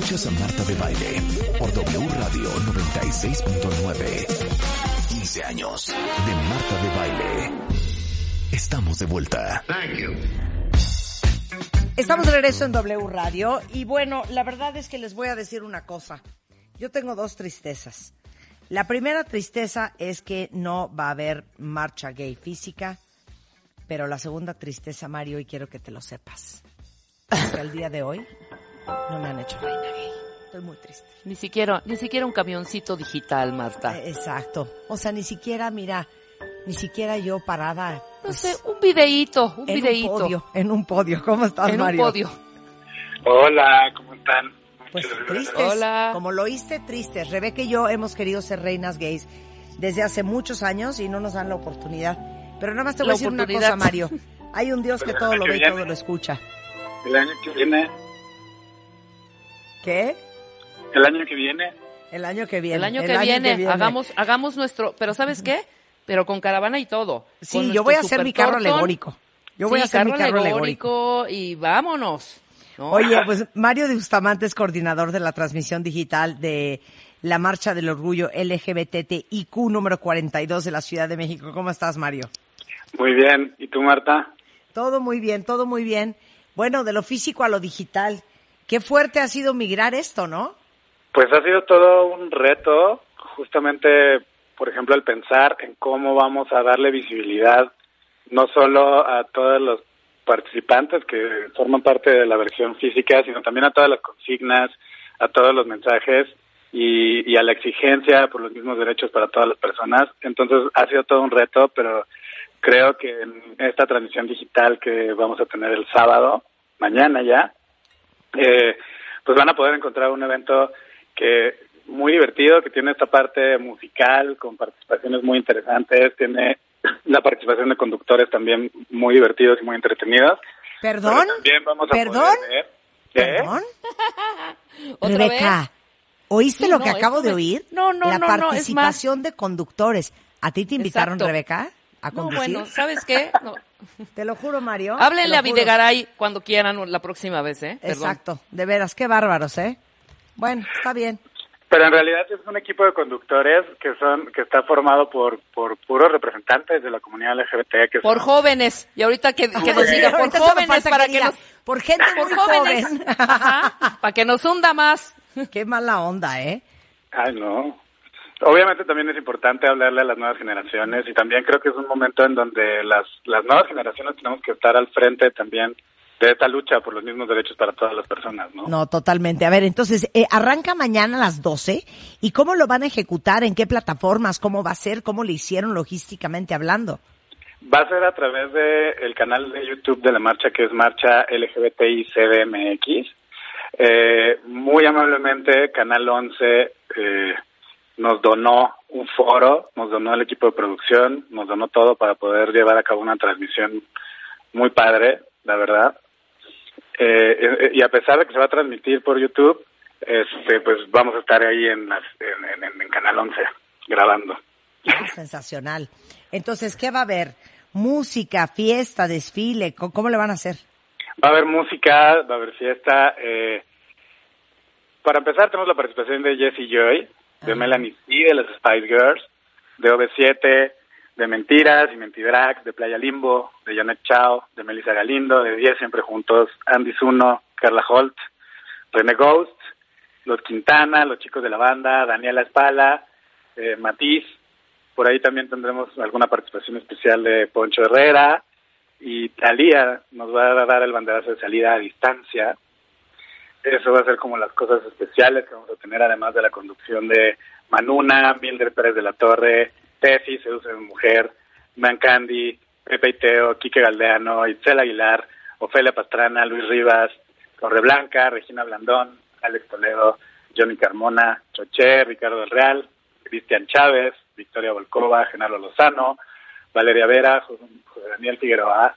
Escuchas a Marta de Baile por W Radio 96.9. 15 años de Marta de Baile. Estamos de vuelta. Estamos de regreso en W Radio y bueno, la verdad es que les voy a decir una cosa. Yo tengo dos tristezas. La primera tristeza es que no va a haber marcha gay física, pero la segunda tristeza, Mario, y quiero que te lo sepas, que al día de hoy no me han hecho reina gay. Estoy muy triste. Ni siquiera, ni siquiera un camioncito digital, Marta. Eh, Exacto. O sea, ni siquiera, mira, ni siquiera yo parada. no pues, sé, un videíto, un en videíto. un podio. En un podio. ¿Cómo estás, en Mario? un podio. Hola, ¿cómo están? Pues tristes. Hola. Como lo oíste, tristes. Rebeca y yo hemos querido ser reinas gays desde hace muchos años y no nos dan la oportunidad. Pero nada más te voy La a decir una cosa, Mario. Hay un Dios que todo lo ve y todo lo escucha. El año que viene, ¿Qué? el año que viene, El año que viene. El año, que, viene, hagamos, hagamos nuestro, pero ¿sabes qué? Pero con caravana y todo. Sí, yo voy a hacer mi carro alegórico. Yo voy Sí, a hacer mi carro alegórico. y vámonos. ¿no? Oye, pues Mario de Bustamante es coordinador de la transmisión digital de la Marcha del Orgullo LGBTIQ número 42 de la Ciudad de México. ¿Cómo estás, Mario? muy bien. ¿Y tú, Marta? Todo muy bien, todo muy bien. Bueno, de lo físico a lo digital. Qué fuerte ha sido migrar esto, ¿no? Pues ha sido todo un reto, justamente, por ejemplo, el pensar en cómo vamos a darle visibilidad no solo a todos los participantes que forman parte de la versión física, sino también a todas las consignas, a todos los mensajes y, a la exigencia por los mismos derechos para todas las personas. Entonces ha sido todo un reto, pero creo que en esta transmisión digital que vamos a tener el sábado, mañana ya, eh, pues van a poder encontrar un evento que muy divertido, que tiene esta parte musical con participaciones muy interesantes, tiene la participación de conductores también muy divertidos y muy entretenidos. ¿Perdón? También vamos a ¿Perdón? poder. ¿Perdón? ¿Otra Rebeca, vez? ¿oíste Sí, lo no, que acabo de me- oír? No, no, La no, no, es participación de conductores. ¿A ti te invitaron, Exacto. Rebeca, a No, conducir? bueno, ¿sabes qué? No. Te lo juro, Mario. Háblenle a. Videgaray cuando quieran la próxima vez, ¿eh? Perdón. Exacto, de veras, qué bárbaros, ¿eh? Bueno, está bien. Pero en realidad es un equipo de conductores que son que está formado por por puros representantes de la comunidad LGBT que Por son- jóvenes. Y ahorita que, que nos diga, por jóvenes, para que que diga, nos... por gente Por muy jóvenes. joven. Ajá, para que nos hunda más. Qué mala onda, ¿eh? Ay, no. Obviamente también es importante hablarle a las nuevas generaciones y también creo que es un momento en donde las, las nuevas generaciones tenemos que estar al frente también de esta lucha por los mismos derechos para todas las personas, ¿no? No, totalmente. A ver, entonces, eh, arranca mañana a las 12. ¿Y cómo lo van a ejecutar? ¿En qué plataformas? ¿Cómo va a ser? ¿Cómo le hicieron logísticamente hablando? Va a ser a través del el canal de YouTube de la marcha que es Marcha LGBTI CDMX. Eh, muy amablemente, Canal 11 eh, nos donó un foro, nos donó el equipo de producción, nos donó todo para poder llevar a cabo una transmisión muy padre, la verdad. Eh, eh, y a pesar de que se va a transmitir por YouTube, este, pues vamos a estar ahí en, las, en, en- en Canal 11 grabando. Ah, sensacional. Entonces, ¿qué va a haber? Música, fiesta, desfile. ¿Cómo, cómo le van a hacer? Va a haber música, va a haber fiesta. Eh, para empezar, tenemos la participación de Jessie Joy, de Ajá. Melanie C, de las Spice Girls, de OV7, de Mentiras y Mentidrag, de Playa Limbo, de Janet Chao, de Melissa Galindo, de Diez Siempre Juntos, Andy Zuno, Carla Holt, René Ghost, Los Quintana, Los Chicos de la Banda, Daniela Espala, eh, Matiz. Por ahí también tendremos alguna participación especial de Poncho Herrera, y Talía nos va a dar el banderazo de salida a distancia. Eso va a ser como las cosas especiales que vamos a tener, además de la conducción de Manuna, Mildred Pérez de la Torre, Tefi, Seduce de Mujer, Man Candy, Pepe y Teo, Quique Galdeano, Itzel Aguilar, Ofelia Pastrana, Luis Rivas, Corre Blanca, Regina Blandón, Alex Toledo, Johnny Carmona, Choché, Ricardo del Real, Cristian Chávez, Victoria Volkova, Genaro Lozano, Valeria Vera, José Daniel Figueroa,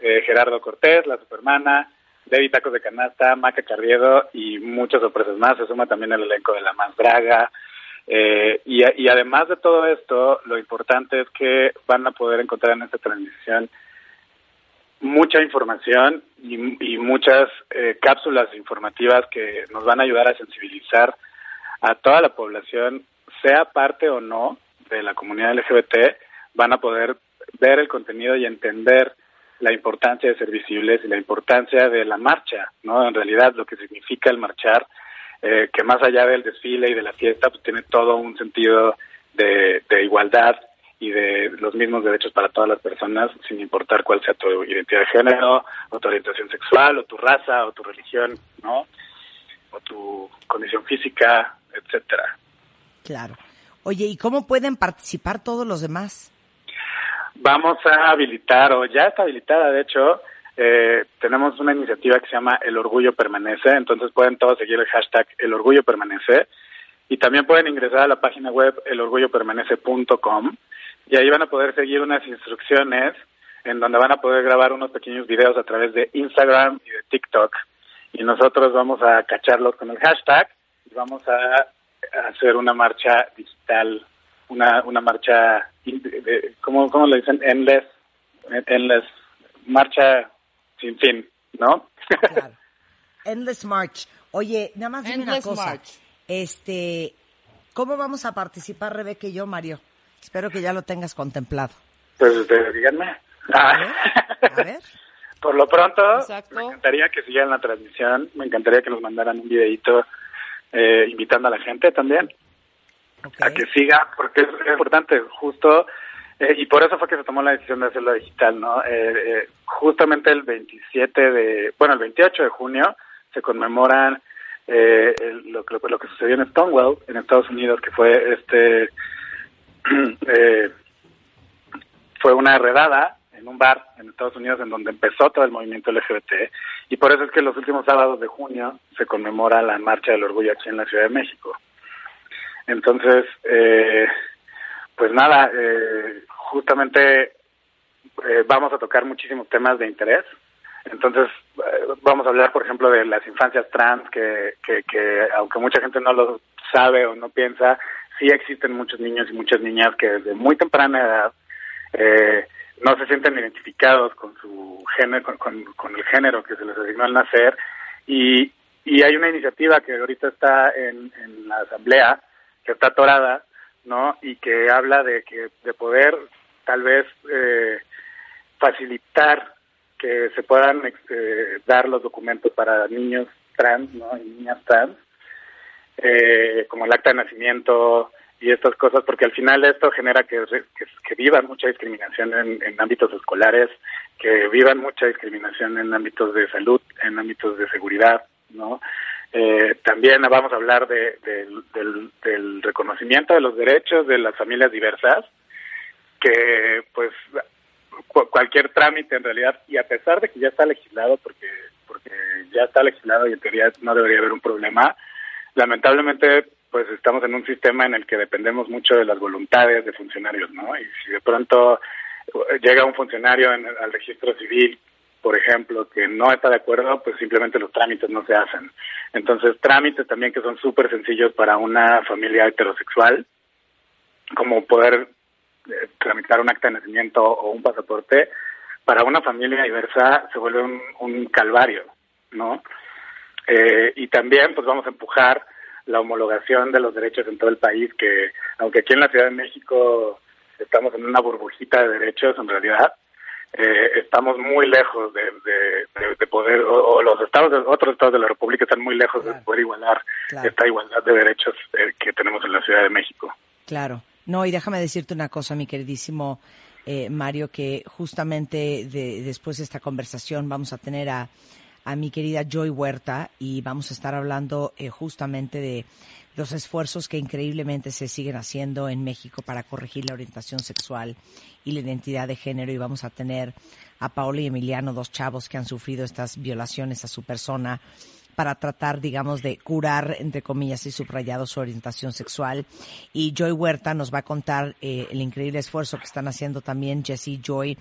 eh, Gerardo Cortés, la Supermana, Debbie Tacos de Canasta, Maca Carriedo y muchas sorpresas más. Se suma también el elenco de La Más Braga. Eh, y, y además de todo esto, lo importante es que van a poder encontrar en esta transmisión mucha información y, y muchas eh, cápsulas informativas que nos van a ayudar a sensibilizar a toda la población, sea parte o no de la comunidad LGBT, van a poder ver el contenido y entender la importancia de ser visibles y la importancia de la marcha, ¿no? En realidad lo que significa el marchar, eh, que más allá del desfile y de la fiesta, pues tiene todo un sentido de, de igualdad y de los mismos derechos para todas las personas, sin importar cuál sea tu identidad de género, o tu orientación sexual, o tu raza, o tu religión, ¿no? O tu condición física, etcétera. Claro. Oye, ¿y cómo pueden participar todos los demás? Vamos a habilitar, o ya está habilitada, de hecho, eh, tenemos una iniciativa que se llama El Orgullo Permanece, entonces pueden todos seguir el hashtag El Orgullo Permanece y también pueden ingresar a la página web elorgullopermanece.com y ahí van a poder seguir unas instrucciones en donde van a poder grabar unos pequeños videos a través de Instagram y de TikTok y nosotros vamos a cacharlos con el hashtag y vamos a hacer una marcha digital, una, una marcha, ¿cómo, ¿cómo le dicen? Endless, endless, marcha sin fin, ¿no? Claro. Endless March. Oye, nada más dime una Endless cosa. March. Este, ¿cómo vamos a participar Rebeca y yo, Mario? Espero que ya lo tengas contemplado. Pues ustedes díganme. A ver, a ver. Por lo pronto, Exacto. me encantaría que siguieran la transmisión, me encantaría que nos mandaran un videito eh, invitando a la gente también A que siga, porque es, importante, justo, eh, y por eso fue que se tomó la decisión de hacerlo digital, ¿no? Eh, eh, justamente el 27 de, bueno, el 28 de junio se conmemoran eh, el- lo, que- lo que sucedió en Stonewall, en Estados Unidos, que fue este, eh, fue una redada en un bar en Estados Unidos en donde empezó todo el movimiento LGBT y por eso es que los últimos sábados de junio se conmemora la marcha del orgullo aquí en la Ciudad de México. Entonces, eh, pues nada, eh, justamente eh, vamos a tocar muchísimos temas de interés. Entonces, eh, vamos a hablar, por ejemplo, de las infancias trans, que, que, que aunque mucha gente no lo sabe o no piensa, sí existen muchos niños y muchas niñas que desde muy temprana edad eh, no se sienten identificados con su género, con, con, el género que se les asignó al nacer. Y, y hay una iniciativa que ahorita está en la asamblea, que está atorada, ¿no? Y que habla de que de poder tal vez eh, facilitar que se puedan eh, dar los documentos para niños trans, ¿no? Y niñas trans, eh, como el acta de nacimiento y estas cosas, porque al final esto genera que, que, que vivan mucha discriminación en, en ámbitos escolares, que vivan mucha discriminación en ámbitos de salud, en ámbitos de seguridad, ¿no? Eh, también vamos a hablar de, del- del, reconocimiento de los derechos de las familias diversas, que pues cu- cualquier trámite en realidad, y a pesar de que ya está legislado, porque, porque ya está legislado y en teoría no debería haber un problema, lamentablemente pues estamos en un sistema en el que dependemos mucho de las voluntades de funcionarios, ¿no? Y si de pronto eh, llega un funcionario en- al registro civil, por ejemplo, que no está de acuerdo, pues simplemente los trámites no se hacen. Entonces, trámites también que son súper sencillos para una familia heterosexual, como poder eh, tramitar un acta de nacimiento o un pasaporte, para una familia diversa se vuelve un, calvario, ¿no? Eh, y también, pues vamos a empujar la homologación de los derechos en todo el país, que aunque aquí en la Ciudad de México estamos en una burbujita de derechos, en realidad eh, estamos muy lejos de, de, de- de poder, o los estados, de, otros estados de la República están muy lejos Claro. de poder igualar Claro. esta igualdad de derechos eh, que tenemos en la Ciudad de México. Claro. No, y déjame decirte una cosa, mi queridísimo eh, Mario, que justamente de- después de esta conversación vamos a tener a, a mi querida Joy Huerta y vamos a estar hablando eh, justamente de los esfuerzos que increíblemente se siguen haciendo en México para corregir la orientación sexual y la identidad de género y vamos a tener a Paola y Emiliano, dos chavos que han sufrido estas violaciones a su persona para tratar, digamos, de curar, entre comillas y subrayado, su orientación sexual. Y Joy Huerta nos va a contar eh, el increíble esfuerzo que están haciendo también Jesse y Joy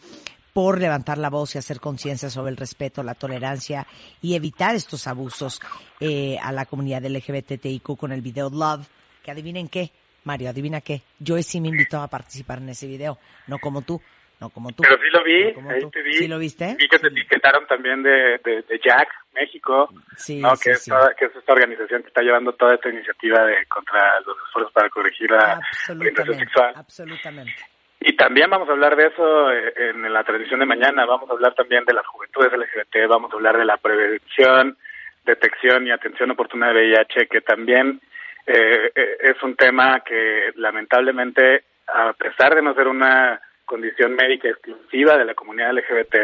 por levantar la voz y hacer conciencia sobre el respeto, la tolerancia y evitar estos abusos eh, a la comunidad LGBTIQ con el video Love, que adivinen qué, Mario, adivina qué, Joy sí me invitó a participar en ese video, no como tú, no como tú. Pero sí lo vi, no ahí te vi. ¿Sí lo viste? Vi que te etiquetaron también de, de, de Jack, México, Sí, ¿no? sí, que, es sí. toda- que es esta organización que está llevando toda esta iniciativa de contra los esfuerzos para corregir la orientación sexual. absolutamente. Y también vamos a hablar de eso eh, en la transmisión de mañana. Vamos a hablar también de las juventudes LGBT, vamos a hablar de la prevención, detección y atención oportuna de VIH, que también eh, eh, es un tema que lamentablemente, a pesar de no ser una condición médica exclusiva de la comunidad LGBT,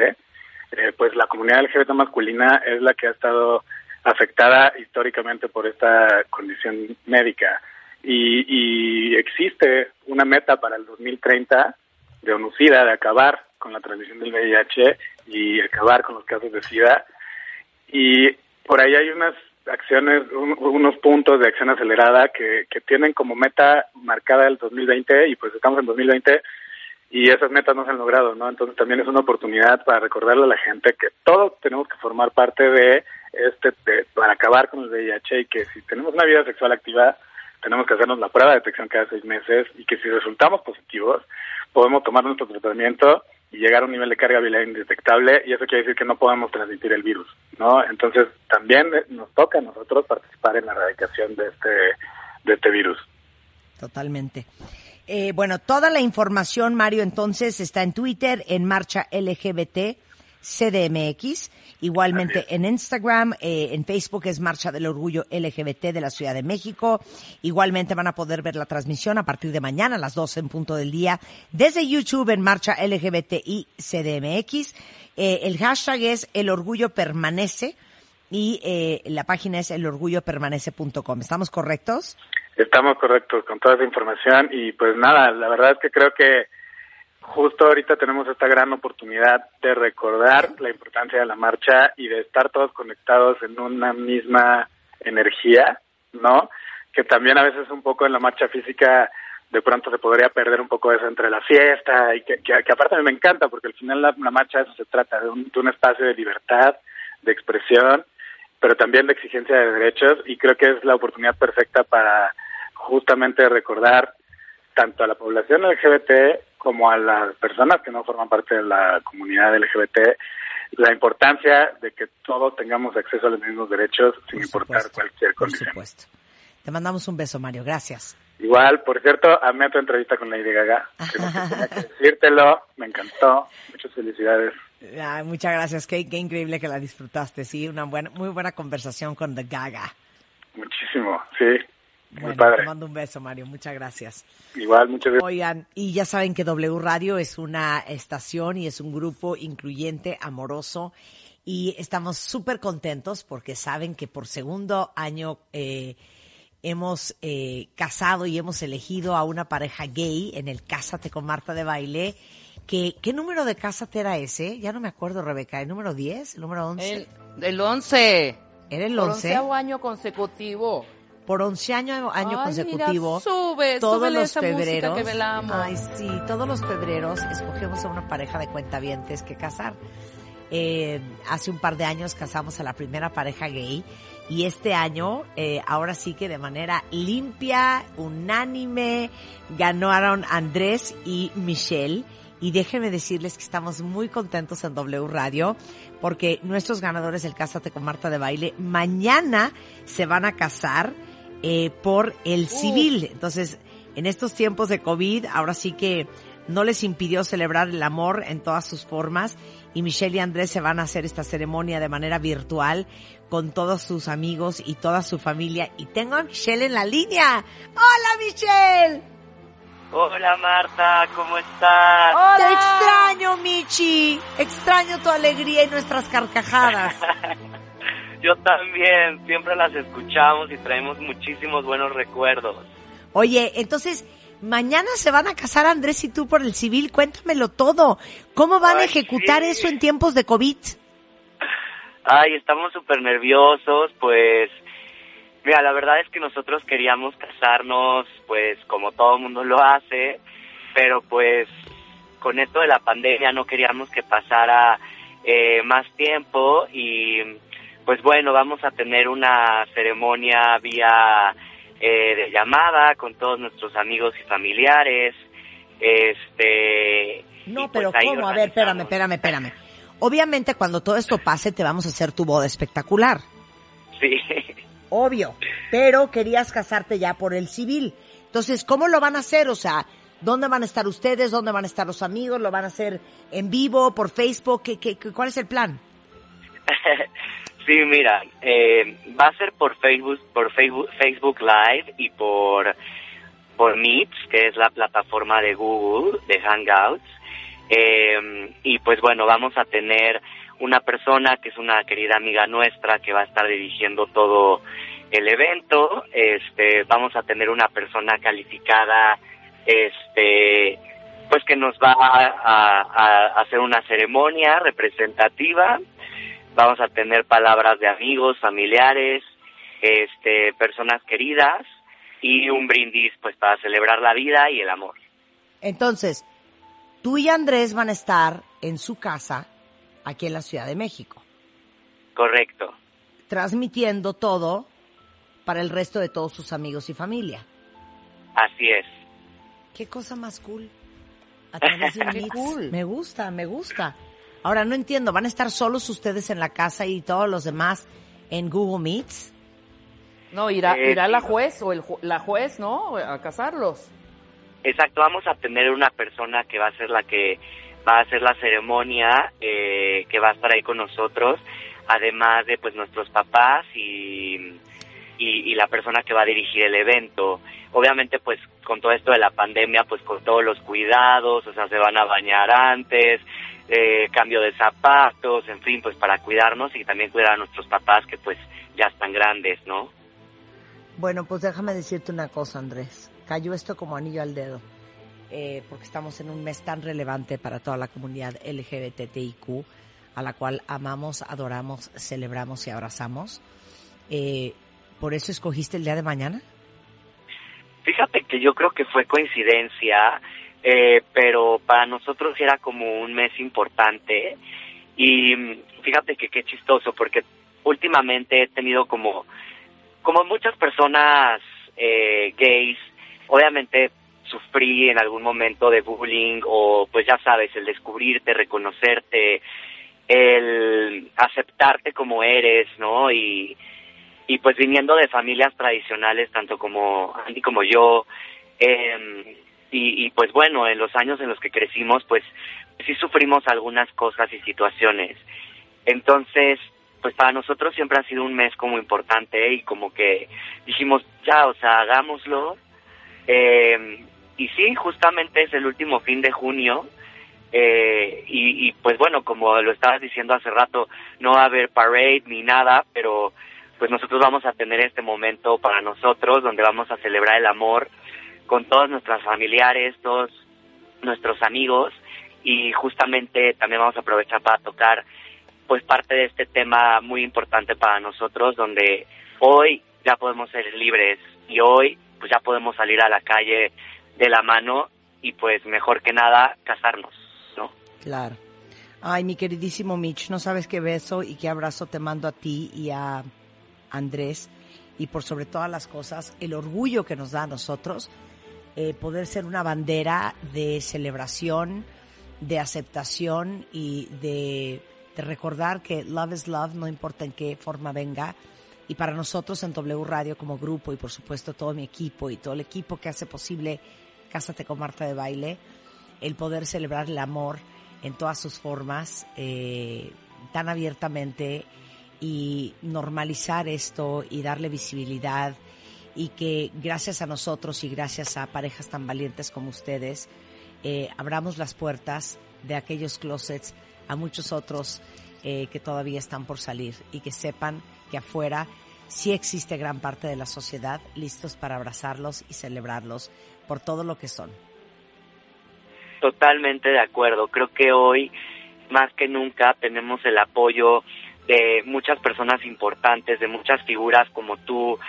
eh, pues la comunidad LGBT masculina es la que ha estado afectada históricamente por esta condición médica. Y, y existe una meta para el 2030 de ONUCIDA de acabar con la transmisión del VIH y acabar con los casos de SIDA. Y por ahí hay unas acciones, un- unos puntos de acción acelerada que, que tienen como meta marcada el 2020 y pues estamos en 2020 y esas metas no se han logrado, ¿no? Entonces también es una oportunidad para recordarle a la gente que todos tenemos que formar parte de este, de- para acabar con el VIH y que si tenemos una vida sexual activa, tenemos que hacernos la prueba de detección cada seis meses y que si resultamos positivos, podemos tomar nuestro tratamiento y llegar a un nivel de carga viral indetectable y eso quiere decir que no podemos transmitir el virus, ¿no? Entonces también nos toca a nosotros participar en la erradicación de este, de este virus. Totalmente. Eh, bueno, toda la información, Mario, entonces está en Twitter, en Marcha LGBT CDMX, igualmente en Instagram, eh, en Facebook es Marcha del Orgullo LGBT de la Ciudad de México. Igualmente van a poder ver la transmisión a partir de mañana a las 12 en punto del día desde YouTube en Marcha LGBTI CDMX. Eh, el hashtag es El Orgullo Permanece y eh, la página es elorgullopermanece.com. ¿Estamos correctos? Estamos correctos con toda esa información y pues nada, la verdad es que creo que justo ahorita tenemos esta gran oportunidad de recordar la importancia de la marcha y de estar todos conectados en una misma energía, ¿no? Que también a veces un poco en la marcha física de pronto se podría perder un poco eso entre la fiesta y que, aparte me encanta porque al final la, marcha eso se trata, de un, de un espacio de libertad, de expresión, pero también de exigencia de derechos y creo que es la oportunidad perfecta para justamente recordar tanto a la población LGBT como a las personas que no forman parte de la comunidad LGBT la importancia de que todos tengamos acceso a los mismos derechos sin Por importar cualquier Por condición. supuesto. Te mandamos un beso, Mario. Gracias. Igual, por cierto, amé tu entrevista con Lady Gaga. Que- tenía que decírtelo, me encantó. Muchas felicidades. Ay, muchas gracias. Qué, qué increíble que la disfrutaste. Sí, una buena, muy buena conversación con The Gaga. Muchísimo, sí. Muy Bueno, padre. te mando un beso, Mario. Muchas gracias. Igual, muchas gracias. Oigan, y ya saben que W Radio es una estación y es un grupo incluyente, amoroso, y estamos súper contentos porque saben que por segundo año eh, hemos eh, casado y hemos elegido a una pareja gay en el Cásate con Marta de Baile. Que, ¿Qué número de Cásate era ese? Ya no me acuerdo, Rebeca. ¿El número 10? ¿El número 11? El, el 11. ¿Era el Por 11? onceavo año consecutivo. Por once año, año Ay, consecutivo, mira, sube, todos los esa febreros, que velamos. ay sí, todos los febreros escogemos a una pareja de cuentavientes que casar. Eh, hace un par de años casamos a la primera pareja gay y este año, eh, ahora sí que de manera limpia, unánime, ganaron Andrés y Michelle. Y déjenme decirles que estamos muy contentos en W Radio porque nuestros ganadores del Cásate con Marta de Baile mañana se van a casar eh, por el civil. Entonces, en estos tiempos de COVID, ahora sí que no les impidió celebrar el amor en todas sus formas y Michelle y Andrés se van a hacer esta ceremonia de manera virtual con todos sus amigos y toda su familia. Y tengo a Michelle en la línea. ¡Hola, Michelle! Hola Marta, ¿cómo estás? Te extraño, Michi. Extraño tu alegría y nuestras carcajadas. Yo también, siempre las escuchamos y traemos muchísimos buenos recuerdos. Oye, entonces, mañana se van a casar Andrés y tú por el civil. Cuéntamelo todo. ¿Cómo van a ejecutar sí. eso en tiempos de COVID? Ay, estamos súper nerviosos, pues... Mira, la verdad es que nosotros queríamos casarnos, pues como todo mundo lo hace, pero pues con esto de la pandemia no queríamos que pasara eh, más tiempo y pues bueno, vamos a tener una ceremonia vía eh, de llamada con todos nuestros amigos y familiares Este. No, pues, pero ¿cómo? A ver, espérame, espérame, espérame. Obviamente cuando todo esto pase te vamos a hacer tu boda espectacular. Sí. Obvio. Pero querías casarte ya por el civil. Entonces, ¿cómo lo van a hacer? O sea, ¿dónde van a estar ustedes? ¿Dónde van a estar los amigos? ¿Lo van a hacer en vivo, por Facebook? ¿Qué, qué, qué- cuál es el plan? Sí, mira, eh, va a ser por Facebook, por Facebook, Facebook Live y por por Meets, que es la plataforma de Google de Hangouts. Eh, y pues bueno, vamos a tener una persona que es una querida amiga nuestra que va a estar dirigiendo todo el evento. Este, vamos a tener una persona calificada, este, pues que nos va a hacer una ceremonia representativa vamos a tener palabras de amigos, familiares, este, personas queridas y un brindis pues para celebrar la vida y el amor. Entonces, tú y Andrés van a estar en su casa, aquí en la Ciudad de México, Correcto. transmitiendo todo para el resto de todos sus amigos y familia. Así es. Qué cosa más cool. A través de cool. Me gusta, me gusta. Ahora no entiendo, ¿van a estar solos ustedes en la casa y todos los demás en Google Meets? No, irá, Eh, irá la juez o el, ju- la juez, ¿no? A casarlos. Exacto, vamos a tener una persona que va a ser la que va a hacer la ceremonia, eh, que va a estar ahí con nosotros, además de pues nuestros papás y, y, y la persona que va a dirigir el evento. Obviamente pues con todo esto de la pandemia, pues con todos los cuidados, o sea, se van a bañar antes, eh, cambio de zapatos, en fin, pues para cuidarnos y también cuidar a nuestros papás que pues ya están grandes, ¿no? Bueno, pues déjame decirte una cosa, Andrés. Cayó esto como anillo al dedo, eh, porque estamos en un mes tan relevante para toda la comunidad LGBTIQ, a la cual amamos, adoramos, celebramos y abrazamos. Eh, ¿Por eso escogiste el día de mañana? Fíjate que yo creo que fue coincidencia, eh, pero para nosotros era como un mes importante y mm, fíjate que qué chistoso porque últimamente he tenido como como muchas personas eh, gays, obviamente sufrí en algún momento de bullying o pues ya sabes, el descubrirte, reconocerte, el aceptarte como eres, ¿no? Y, y pues viniendo de familias tradicionales, tanto como Andy como yo, eh, y, y pues bueno, en los años en los que crecimos, pues sí sufrimos algunas cosas y situaciones. Entonces, pues para nosotros siempre ha sido un mes como importante y como que dijimos, ya, o sea, hagámoslo. Eh, y sí, justamente es el último fin de junio. Eh, y, y pues bueno, como lo estabas diciendo hace rato, no va a haber parade ni nada, pero pues nosotros vamos a tener este momento para nosotros donde vamos a celebrar el amor con todos nuestros familiares, todos nuestros amigos y justamente también vamos a aprovechar para tocar pues parte de este tema muy importante para nosotros donde hoy ya podemos ser libres y hoy pues ya podemos salir a la calle de la mano y pues mejor que nada casarnos, ¿no? Claro. Ay, mi queridísimo Mitch, no sabes qué beso y qué abrazo te mando a ti y a Andrés y por sobre todas las cosas, el orgullo que nos da a nosotros eh, poder ser una bandera de celebración, de aceptación y de, recordar que love is love, no importa en qué forma venga. Y para nosotros en W Radio como grupo y por supuesto todo mi equipo y todo el equipo que hace posible Cásate con Marta de Baile, el poder celebrar el amor en todas sus formas, eh, tan abiertamente y normalizar esto y darle visibilidad y que gracias a nosotros y gracias a parejas tan valientes como ustedes, eh, abramos las puertas de aquellos closets a muchos otros eh, que todavía están por salir y que sepan que afuera sí existe gran parte de la sociedad listos para abrazarlos y celebrarlos por todo lo que son. Totalmente de acuerdo. Creo que hoy, más que nunca, tenemos el apoyo de muchas personas importantes, de muchas figuras como tú,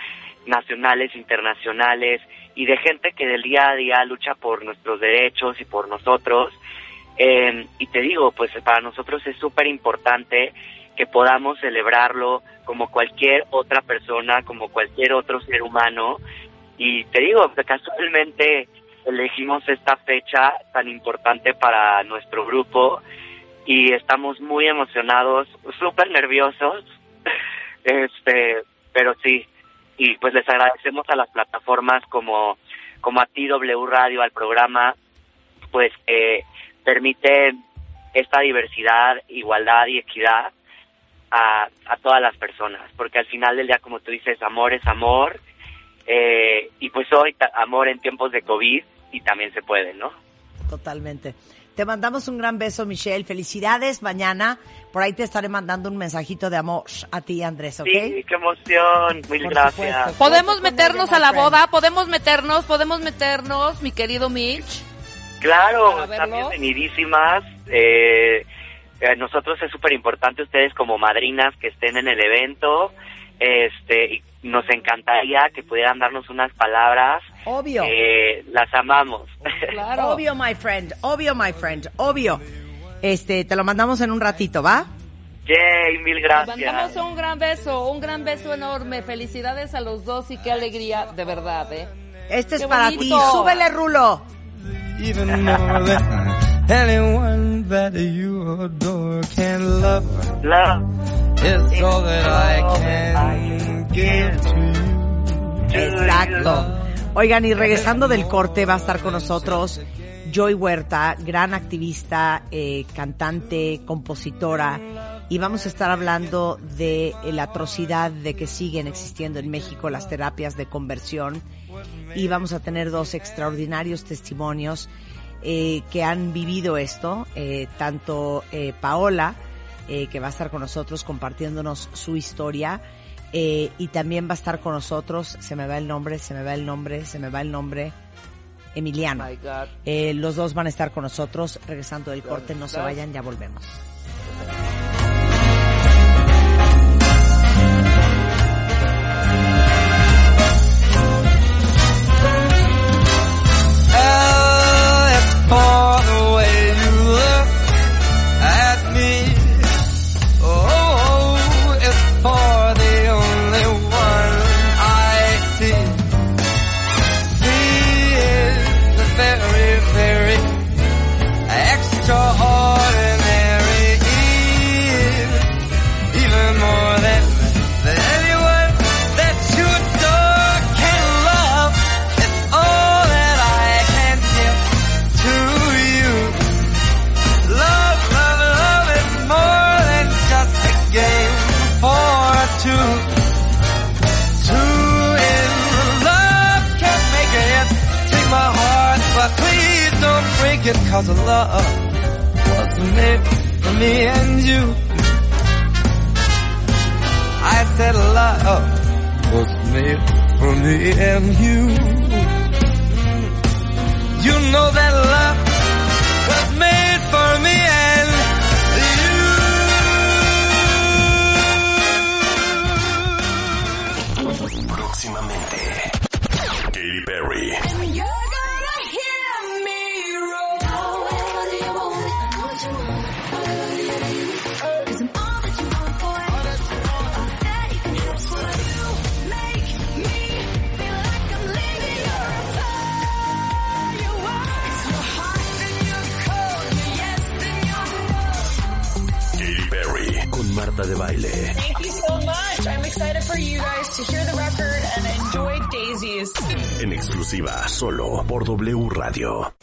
nacionales, internacionales, y de gente que del día a día lucha por nuestros derechos y por nosotros. Eh, y te digo, pues para nosotros es súper importante que podamos celebrarlo como cualquier otra persona, como cualquier otro ser humano. Y te digo, casualmente elegimos esta fecha tan importante para nuestro grupo y estamos muy emocionados, súper nerviosos, este, pero sí, y pues les agradecemos a las plataformas como, como a TW Radio, al programa, pues eh, permiten esta diversidad, igualdad y equidad a, a todas las personas, porque al final del día, como tú dices, amor es amor, eh, y pues hoy amor en tiempos de COVID y también se puede, ¿no? Totalmente. Te mandamos un gran beso, Michelle. Felicidades mañana. Por ahí te estaré mandando un mensajito de amor a ti, Andrés, ¿ok? Sí, qué emoción, mil Por gracias. supuesto. ¿Podemos meternos a la boda? ¿Podemos meternos? ¿Podemos meternos, mi querido Mitch? Claro, están bienvenidísimas. Eh, eh, nosotros es súper importante ustedes como madrinas que estén en el evento. Este, y nos encantaría que pudieran darnos unas palabras. Obvio. Eh, las amamos. Claro. Obvio, my friend. Obvio, my friend. Obvio. Este, te lo mandamos en un ratito, ¿va? Yay, mil Les gracias. mandamos un gran beso, un gran beso enorme. Felicidades a los dos y qué alegría, de verdad, ¿eh? Este es Qué para bonito. ti. Súbele, Rulo. anyone that you adore can love. Love. It's all that I can. Exacto. Oigan, y regresando del corte va a estar con nosotros Joy Huerta, gran activista, eh, cantante, compositora, y vamos a estar hablando de eh, la atrocidad de que siguen existiendo en México las terapias de conversión, y vamos a tener dos extraordinarios testimonios eh, que han vivido esto, eh, tanto eh, Paola, eh, que va a estar con nosotros compartiéndonos su historia, eh, y también va a estar con nosotros, se me va el nombre, se me va el nombre, se me va el nombre, Emiliano. God. Eh, los dos van a estar con nosotros regresando del corte, no se vayan, ya volvemos. L Love. Radio.